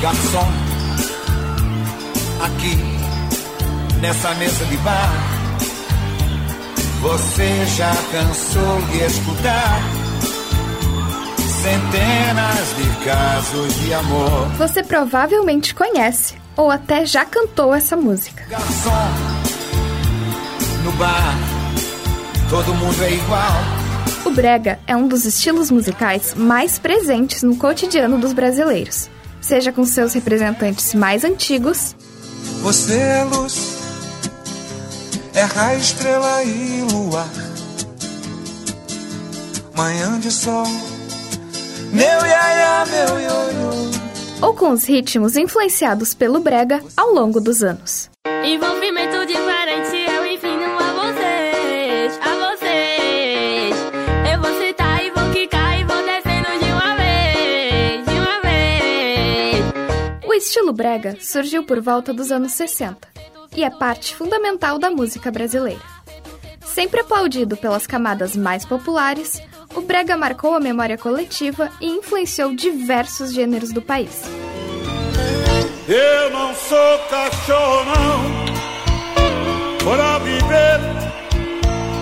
Garçom, aqui nessa mesa de bar, você já cansou de escutar centenas de casos de amor. Você provavelmente conhece ou até já cantou essa música. Garçom, no bar, todo mundo é igual. O brega é um dos estilos musicais mais presentes no cotidiano dos brasileiros, seja com seus representantes mais antigos. Você é luz, é raio, estrela e luar. Manhã de sol, meu iaia, meu ioiô. Ou com os ritmos influenciados pelo brega ao longo dos anos. Envolvimento diferente, estilo brega surgiu por volta dos anos 60 e é parte fundamental da música brasileira. Sempre aplaudido pelas camadas mais populares, o brega marcou a memória coletiva e influenciou diversos gêneros do país. Eu não sou cachorro, não, para viver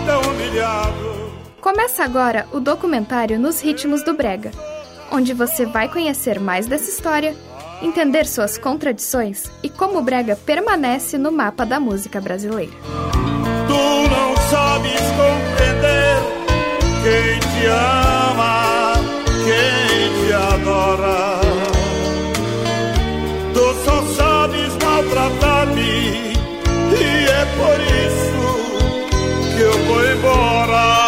tão humilhado. Começa agora o documentário Nos Ritmos do Brega, onde você vai conhecer mais dessa história, entender suas contradições e como o Brega permanece no mapa da música brasileira. Tu não sabes compreender quem te ama, quem te adora. Tu só sabes maltratar-me e é por isso que eu vou embora.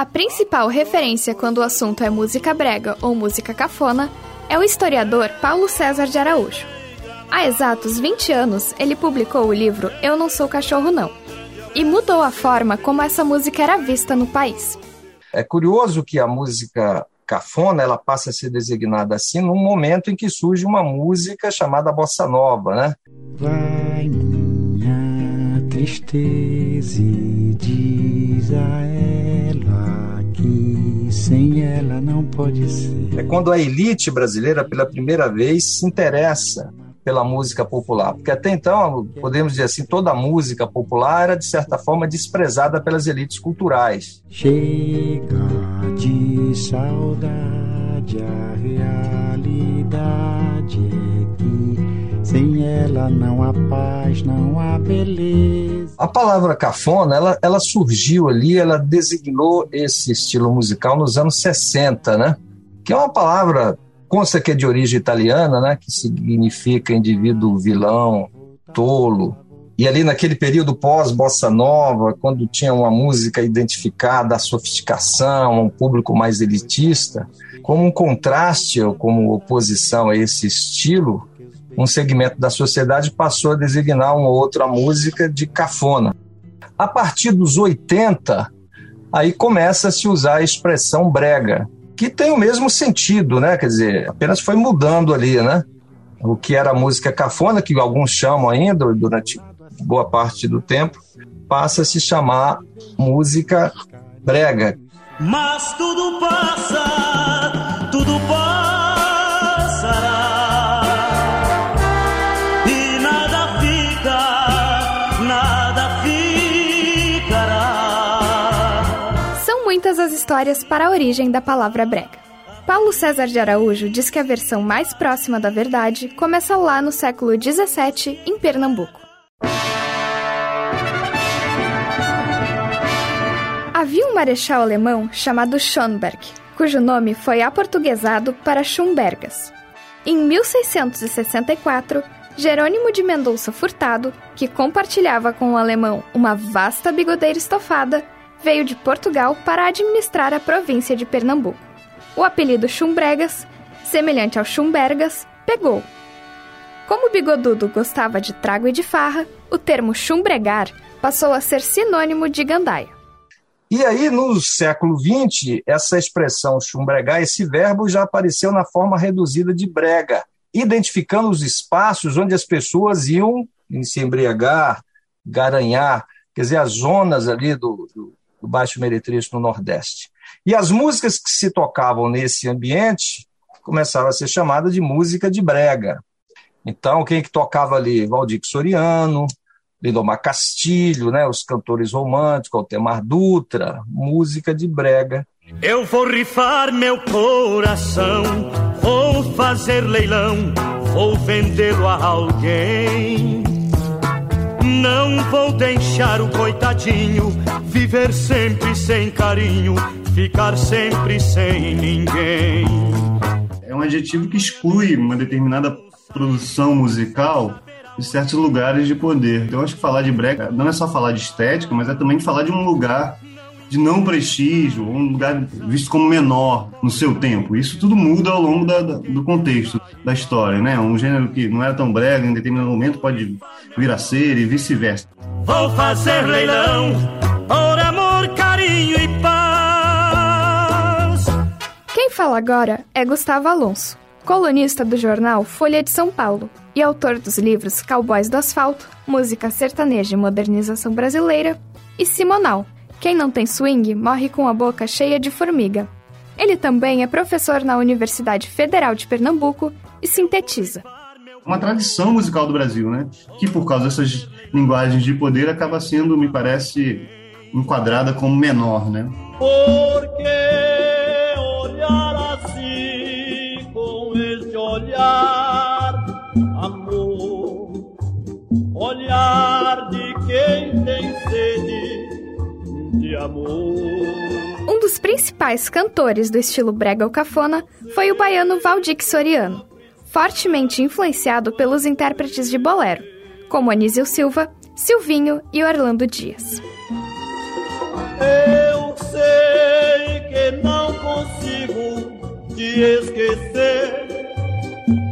A principal referência quando o assunto é música brega ou música cafona é o historiador Paulo César de Araújo. Há exatos 20 anos, ele publicou o livro Eu Não Sou Cachorro Não e mudou a forma como essa música era vista no país. É curioso que a música cafona ela passa a ser designada assim num momento em que surge uma música chamada bossa nova, né? Vai tristeza e diz a ela que sem ela não pode ser. É quando a elite brasileira pela primeira vez se interessa pela música popular, porque até então, podemos dizer assim, toda a música popular era de certa forma desprezada pelas elites culturais. Chega de saudade, a realidade é que sem ela não há paz, não há beleza. A palavra cafona, ela, ela surgiu ali, ela designou esse estilo musical nos anos 60, né? Que é uma palavra consta que é de origem italiana, né, que significa indivíduo vilão, tolo. E ali naquele período pós-bossa nova, quando tinha uma música identificada à sofisticação, um público mais elitista, como um contraste ou como oposição a esse estilo, um segmento da sociedade passou a designar uma outra música de cafona. A partir dos 80, aí começa a se usar a expressão brega, que tem o mesmo sentido, né? Quer dizer, apenas foi mudando ali, né? O que era música cafona, que alguns chamam ainda durante boa parte do tempo, passa a se chamar música brega. Mas tudo passa, histórias para a origem da palavra brega. Paulo César de Araújo diz que a versão mais próxima da verdade começa lá no século XVII, em Pernambuco. Havia um marechal alemão chamado Schönberg, cujo nome foi aportuguesado para Schumbergas. Em 1664, Jerônimo de Mendonça Furtado, que compartilhava com o alemão uma vasta bigodeira estofada, veio de Portugal para administrar a província de Pernambuco. O apelido Chumbregas, semelhante ao Chumbergas, pegou. Como bigodudo gostava de trago e de farra, o termo chumbregar passou a ser sinônimo de gandaia. E aí, no século XX, essa expressão chumbregar, esse verbo já apareceu na forma reduzida de brega, identificando os espaços onde as pessoas iam se embriagar, garanhar, quer dizer, as zonas ali do, do, do Baixo Meretrístico no Nordeste. E as músicas que se tocavam nesse ambiente começava a ser chamada de música de brega. Então, quem que tocava ali? Valdir Soriano, Lindomar Castilho, né, os cantores românticos, Altemar Dutra, música de brega. Eu vou rifar meu coração, vou fazer leilão, vou vendê-lo a alguém. Não vou deixar o coitadinho viver sempre sem carinho, ficar sempre sem ninguém. É um adjetivo que exclui uma determinada produção musical de certos lugares de poder. Então, acho que falar de brega não é só falar de estética, mas é também falar de um lugar de não prestígio, um lugar visto como menor no seu tempo. Isso tudo muda ao longo da, da, do contexto da história, né? Um gênero que não era tão brega em determinado momento pode vir a ser e vice-versa. Vou fazer leilão por amor, carinho e paz. Quem fala agora é Gustavo Alonso, colunista do jornal Folha de São Paulo e autor dos livros Cowboys do Asfalto, Música Sertaneja e Modernização Brasileira e Simonal, quem não tem swing morre com a boca cheia de formiga. Ele também é professor na Universidade Federal de Pernambuco e sintetiza. Uma tradição musical do Brasil, né? Que por causa dessas linguagens de poder acaba sendo, me parece, enquadrada como menor, né? Por amor. Um dos principais cantores do estilo brega ou cafona foi o baiano Valdir Soriano, fortemente influenciado pelos intérpretes de bolero, como Anísio Silva, Silvinho e Orlando Dias. Eu sei que não consigo te esquecer,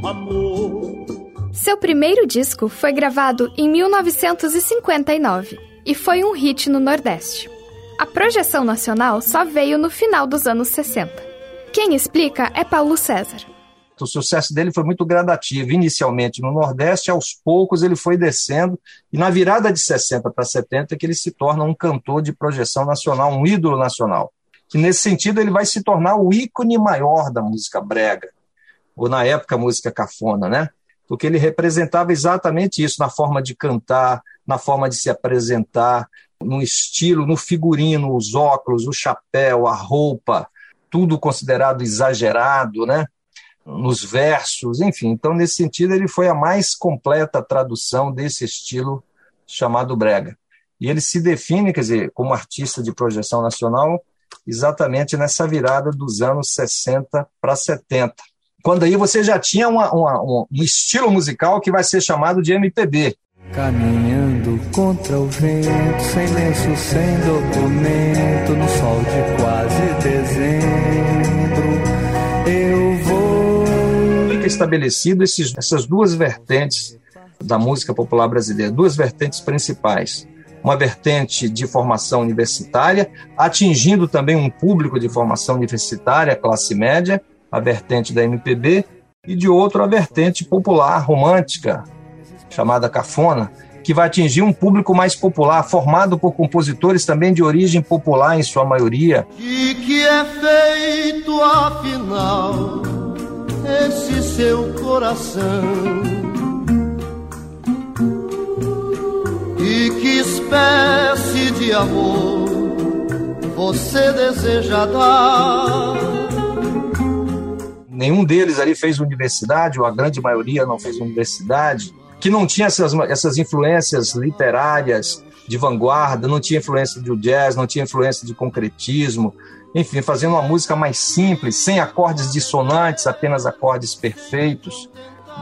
amor. Seu primeiro disco foi gravado em 1959 e foi um hit no Nordeste. A projeção nacional só veio no final dos anos 60. Quem explica é Paulo César. O sucesso dele foi muito gradativo. Inicialmente no Nordeste, aos poucos ele foi descendo, e na virada de 60 para 70 que ele se torna um cantor de projeção nacional, um ídolo nacional. Que nesse sentido ele vai se tornar o ícone maior da música brega, ou na época música cafona, né? Porque ele representava exatamente isso na forma de cantar, na forma de se apresentar, no estilo, no figurino, os óculos, o chapéu, a roupa, tudo considerado exagerado, né? Nos versos, enfim. Então, nesse sentido, ele foi a mais completa tradução desse estilo chamado brega. E ele se define, quer dizer, como artista de projeção nacional, exatamente nessa virada dos anos 60 para 70. Quando aí você já tinha uma, uma, um estilo musical que vai ser chamado de MPB, Contra o vento, sem lenço, sem documento, no sol de quase dezembro, eu vou. Fica estabelecido esses, essas duas vertentes da música popular brasileira, duas vertentes principais. Uma vertente de formação universitária, atingindo também um público de formação universitária, classe média, a vertente da MPB, e de outro a vertente popular, romântica, chamada Cafona, que vai atingir um público mais popular, formado por compositores também de origem popular em sua maioria. E que é feito afinal esse seu coração? E que espécie de amor você deseja dar? Nenhum deles ali fez universidade, ou a grande maioria não fez universidade que não tinha essas, essas influências literárias de vanguarda, não tinha influência do jazz, não tinha influência de concretismo, enfim, fazendo uma música mais simples, sem acordes dissonantes, apenas acordes perfeitos,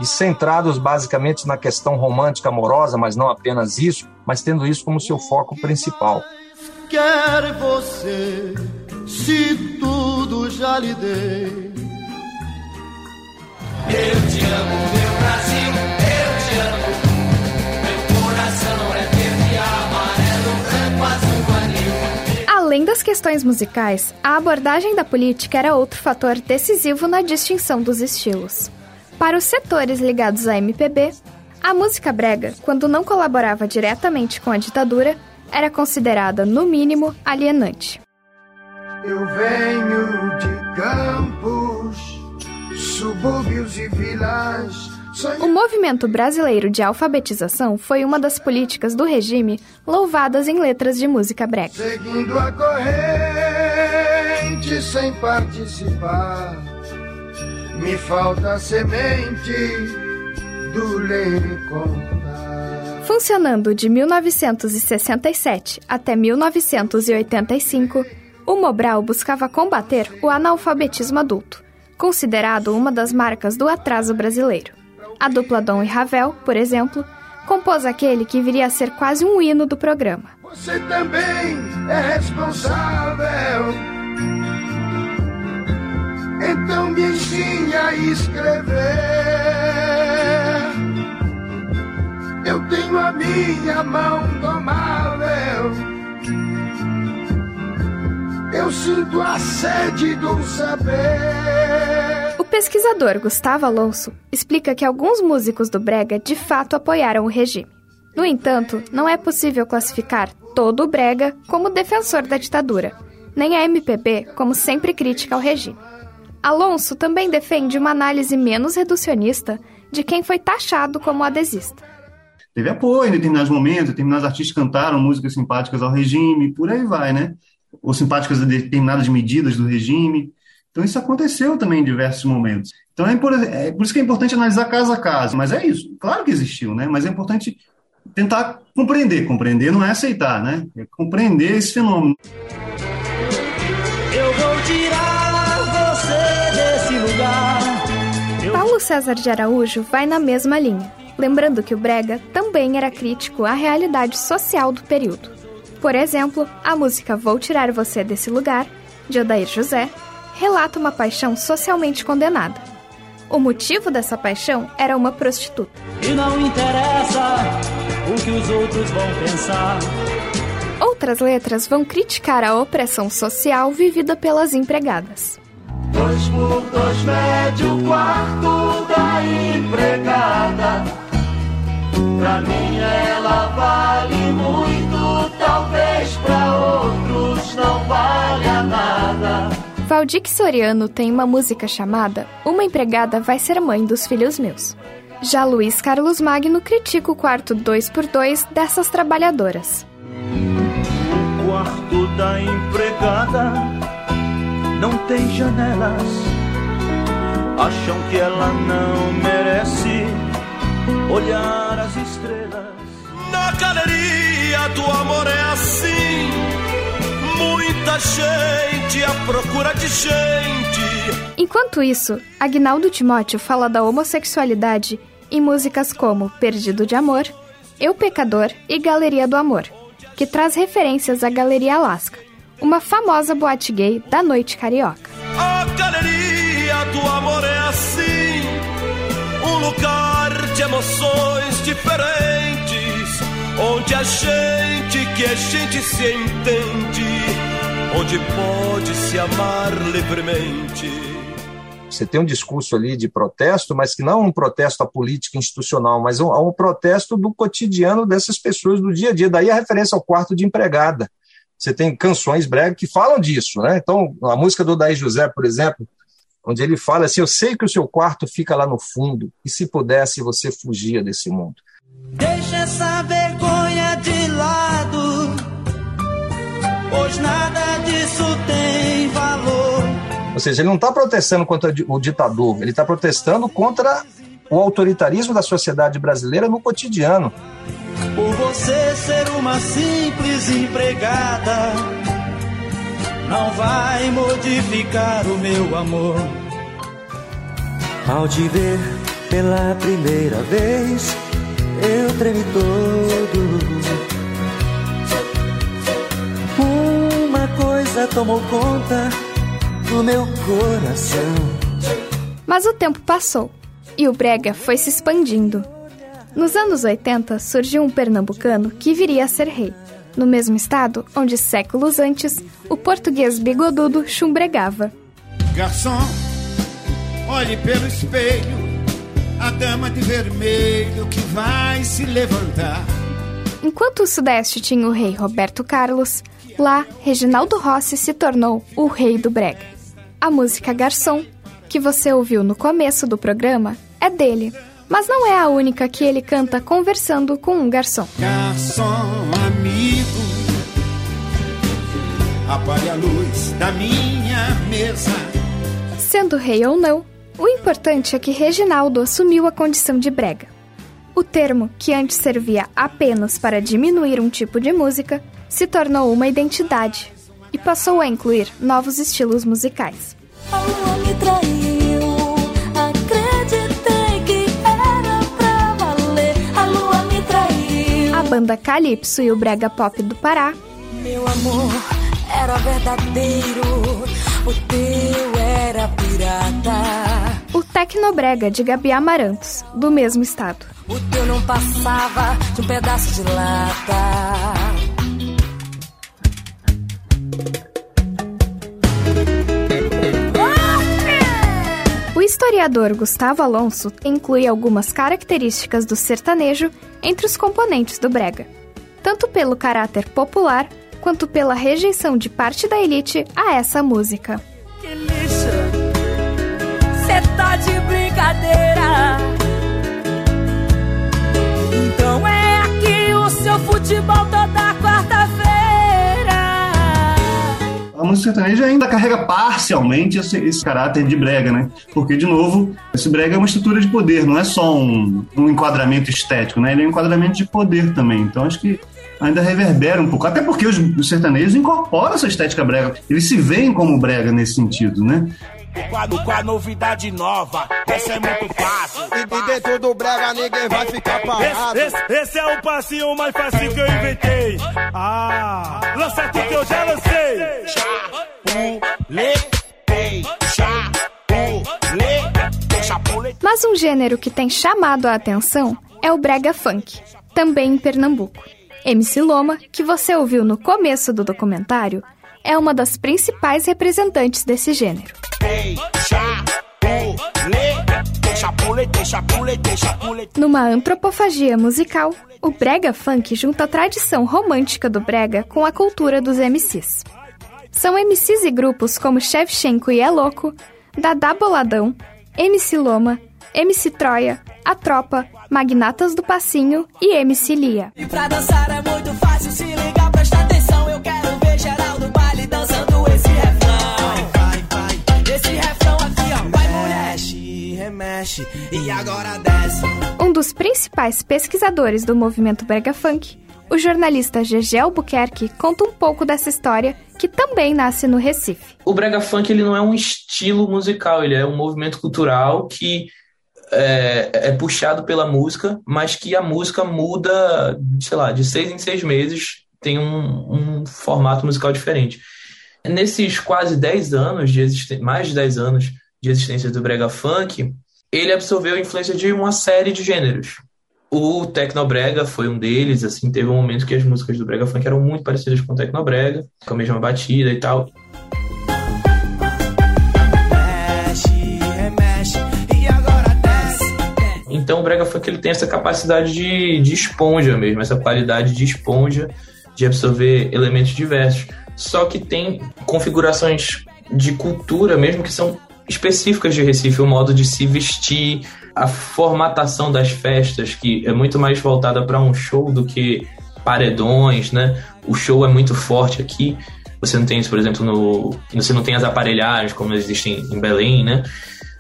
e centrados basicamente na questão romântica amorosa, mas não apenas isso, mas tendo isso como seu foco principal. Quer você, se tudo já lhe dei. Eu te amo, meu Brasil. Questões musicais, a abordagem da política era outro fator decisivo na distinção dos estilos. Para os setores ligados à MPB, a música brega, quando não colaborava diretamente com a ditadura, era considerada, no mínimo, alienante. Eu venho de Campos, subúrbios e vilas. O movimento brasileiro de alfabetização foi uma das políticas do regime louvadas em letras de música brega. Seguindo a corrente sem participar, me falta a semente do ler e contar. Funcionando de 1967 até 1985, o Mobral buscava combater o analfabetismo adulto, considerado uma das marcas do atraso brasileiro. A dupla Dom e Ravel, por exemplo, compôs aquele que viria a ser quase um hino do programa. Você também é responsável. Então me ensine a escrever. Eu tenho a minha mão domável. Eu sinto a sede do saber. Pesquisador Gustavo Alonso explica que alguns músicos do Brega de fato apoiaram o regime. No entanto, não é possível classificar todo o Brega como defensor da ditadura, nem a MPB como sempre crítica ao regime. Alonso também defende uma análise menos reducionista de quem foi taxado como adesista. Teve apoio em determinados momentos, determinados artistas cantaram músicas simpáticas ao regime, por aí vai, né? Ou simpáticas a determinadas medidas do regime. Então isso aconteceu também em diversos momentos. Então é por, é por isso que é importante analisar caso a caso. Mas é isso, claro que existiu, né? Mas é importante tentar compreender. Compreender não é aceitar, né? É compreender esse fenômeno. Eu vou tirar você desse lugar. Paulo César de Araújo vai na mesma linha, lembrando que o Brega também era crítico à realidade social do período. Por exemplo, a música Vou Tirar Você Desse Lugar, de Odair José, relata uma paixão socialmente condenada. O motivo dessa paixão era uma prostituta. E não interessa o que os outros vão pensar. Outras letras vão criticar a opressão social vivida pelas empregadas. Dois por dois mede o quarto da empregada. Pra mim ela vale muito, talvez pra outros não valha nada. Valdir Soriano tem uma música chamada Uma Empregada Vai Ser Mãe dos Filhos Meus. Já Luiz Carlos Magno critica o quarto 2x2 dessas trabalhadoras. O quarto da empregada não tem janelas. Acham que ela não merece olhar as estrelas. Na galeria do amor é assim. Muita gente à procura de gente. Enquanto isso, Agnaldo Timóteo fala da homossexualidade em músicas como Perdido de Amor, Eu Pecador e Galeria do Amor, que traz referências à Galeria Alaska, uma famosa boate gay da noite carioca. A galeria do amor é assim. Um lugar de emoções diferentes. Onde a gente que é gente se entende. Onde pode se amar livremente. Você tem um discurso ali de protesto, mas que não é um protesto à política institucional, mas um, um protesto do cotidiano dessas pessoas do dia a dia. Daí a referência ao quarto de empregada. Você tem canções brega que falam disso, né? Então, a música do Daí José, por exemplo, onde ele fala assim: Eu sei que o seu quarto fica lá no fundo, e se pudesse, você fugia desse mundo. Deixa essa vergonha de lado, pois nada. Ou seja, ele não está protestando contra o ditador, ele está protestando contra o autoritarismo da sociedade brasileira no cotidiano. Por você ser uma simples empregada, não vai modificar o meu amor. Ao te ver pela primeira vez, eu tremi todo. Uma coisa tomou conta do meu coração. Mas o tempo passou e o brega foi se expandindo. Nos anos 80 surgiu um pernambucano que viria a ser rei, no mesmo estado onde séculos antes o português bigodudo chumbregava. Garçom, olhe pelo espelho, a dama de vermelho que vai se levantar. Enquanto o Sudeste tinha o rei Roberto Carlos, lá Reginaldo Rossi se tornou o rei do brega. A música Garçom que você ouviu no começo do programa, é dele. Mas não é a única que ele canta conversando com um garçom. Garçom amigo, apague a luz da minha mesa. Sendo rei ou não, o importante é que Reginaldo assumiu a condição de brega. O termo, que antes servia apenas para diminuir um tipo de música, se tornou uma identidade e passou a incluir novos estilos musicais. A banda Calypso e o brega pop do Pará, Meu amor era verdadeiro, o teu era pirata. o Tecnobrega de Gabi Amarantos, do mesmo estado. O teu não passava de um pedaço de lata. Historiador Gustavo Alonso inclui algumas características do sertanejo entre os componentes do brega, tanto pelo caráter popular quanto pela rejeição de parte da elite a essa música. Que lixo, cê tá de brincadeira. Então é aqui o seu futebol toda A música sertaneja ainda carrega parcialmente esse, esse caráter de brega, né? Porque, de novo, esse brega é uma estrutura de poder, não é só um, um enquadramento estético, né? Ele é um enquadramento de poder também. Então, acho que ainda reverbera um pouco. Até porque os, os sertanejos incorporam essa estética brega. Eles se veem como brega nesse sentido, né? O quadro com a novidade nova, essa é muito fácil. E, e dentro do brega ninguém vai ficar parado. Esse, esse, esse é o passinho mais fácil que eu inventei. Ah, lança aqui que eu já lancei. Chapuletei, chapuletei, chapuletei. Mas um gênero que tem chamado a atenção é o brega funk, também em Pernambuco. MC Loma, que você ouviu no começo do documentário, é uma das principais representantes desse gênero. Numa antropofagia musical, o brega funk junta a tradição romântica do brega com a cultura dos MCs. São MCs e grupos como Shevchenko e É Louco, Dadá Boladão, MC Loma, MC Troia, A Tropa, Magnatas do Passinho e MC Lia. E e agora desce. Um dos principais pesquisadores do movimento brega funk, o jornalista Gegé Albuquerque conta um pouco dessa história que também nasce no Recife. O brega funk ele não é um estilo musical, ele é um movimento cultural que é, é puxado pela música, mas que a música muda, sei lá, de seis em seis meses tem um, um formato musical diferente. Nesses quase 10 anos de mais de 10 anos de existência do brega funk, ele absorveu a influência de uma série de gêneros. O Tecnobrega foi um deles, assim, teve um momento que as músicas do brega funk eram muito parecidas com o Tecnobrega, com a mesma batida e tal. Então o brega funk ele tem essa capacidade de, de esponja mesmo, essa qualidade de esponja de absorver elementos diversos. Só que tem configurações de cultura mesmo que são específicas de Recife, o modo de se vestir, a formatação das festas, que é muito mais voltada para um show do que paredões, né? O show é muito forte aqui. Você não tem isso, por exemplo, no. Você não tem as aparelhagens como existem em Belém, né?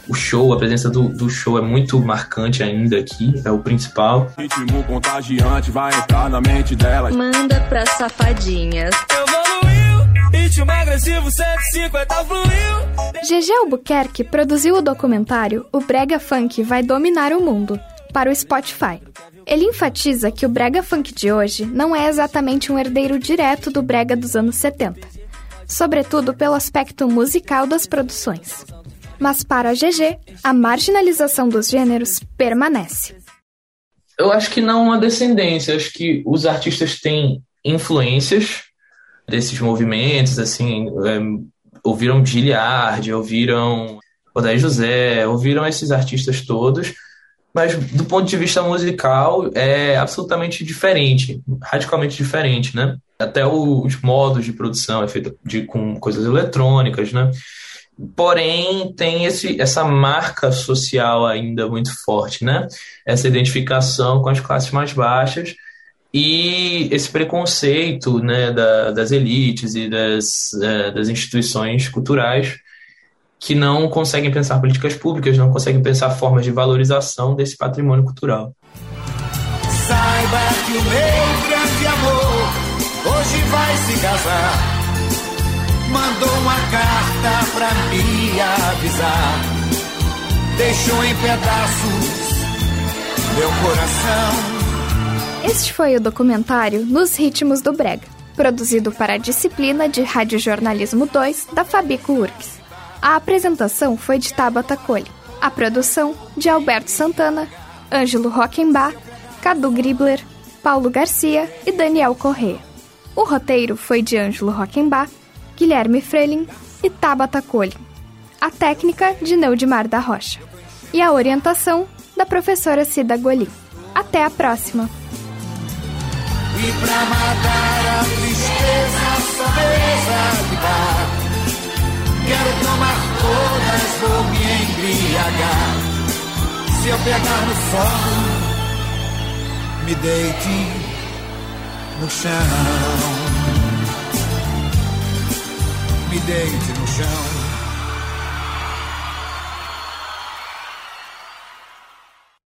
O show, a presença do, do show é muito marcante ainda aqui, é o principal. Ritmo contagiante vai entrar na mente delas. Manda pra safadinhas. Evoluiu, ritmo agressivo 150 fluiu. Gegé Albuquerque produziu o documentário O Brega Funk Vai Dominar o Mundo para o Spotify. Ele enfatiza que o brega funk de hoje não é exatamente um herdeiro direto do brega dos anos 70, sobretudo pelo aspecto musical das produções. Mas para a GG, a marginalização dos gêneros permanece. Eu acho que não uma descendência, acho que os artistas têm influências desses movimentos, assim, é, ouviram Gilliard, ouviram Odair José, ouviram esses artistas todos, mas do ponto de vista musical é absolutamente diferente, radicalmente diferente, né? Até os modos de produção é feito de, com coisas eletrônicas, né? porém tem esse, essa marca social ainda muito forte, né? Essa identificação com as classes mais baixas e esse preconceito né, da, das elites e das, é, das instituições culturais que não conseguem pensar políticas públicas, não conseguem pensar formas de valorização desse patrimônio cultural. Saiba que o meu grande amor hoje vai se casar. Mandou uma carta pra me avisar. Deixou em pedaços meu coração. Este foi o documentário Nos Ritmos do Brega, produzido para a disciplina de Radiojornalismo 2 da Fabico URGS. A apresentação foi de Tabata Cole. A produção de Alberto Santana, Ângelo Rockenbach, Cadu Gribler, Paulo Garcia e Daniel Corrêa. O roteiro foi de Ângelo Rockenbach, Guilherme Freilin e Tabata Cole. A técnica de Neudimar da Rocha. E a orientação da professora Cida Golim. Até a próxima! E pra matar a tristeza, só mesa de bar. Quero tomar todas, vou me embriagar. Se eu pegar no sono, me deite no chão. Me deite no chão.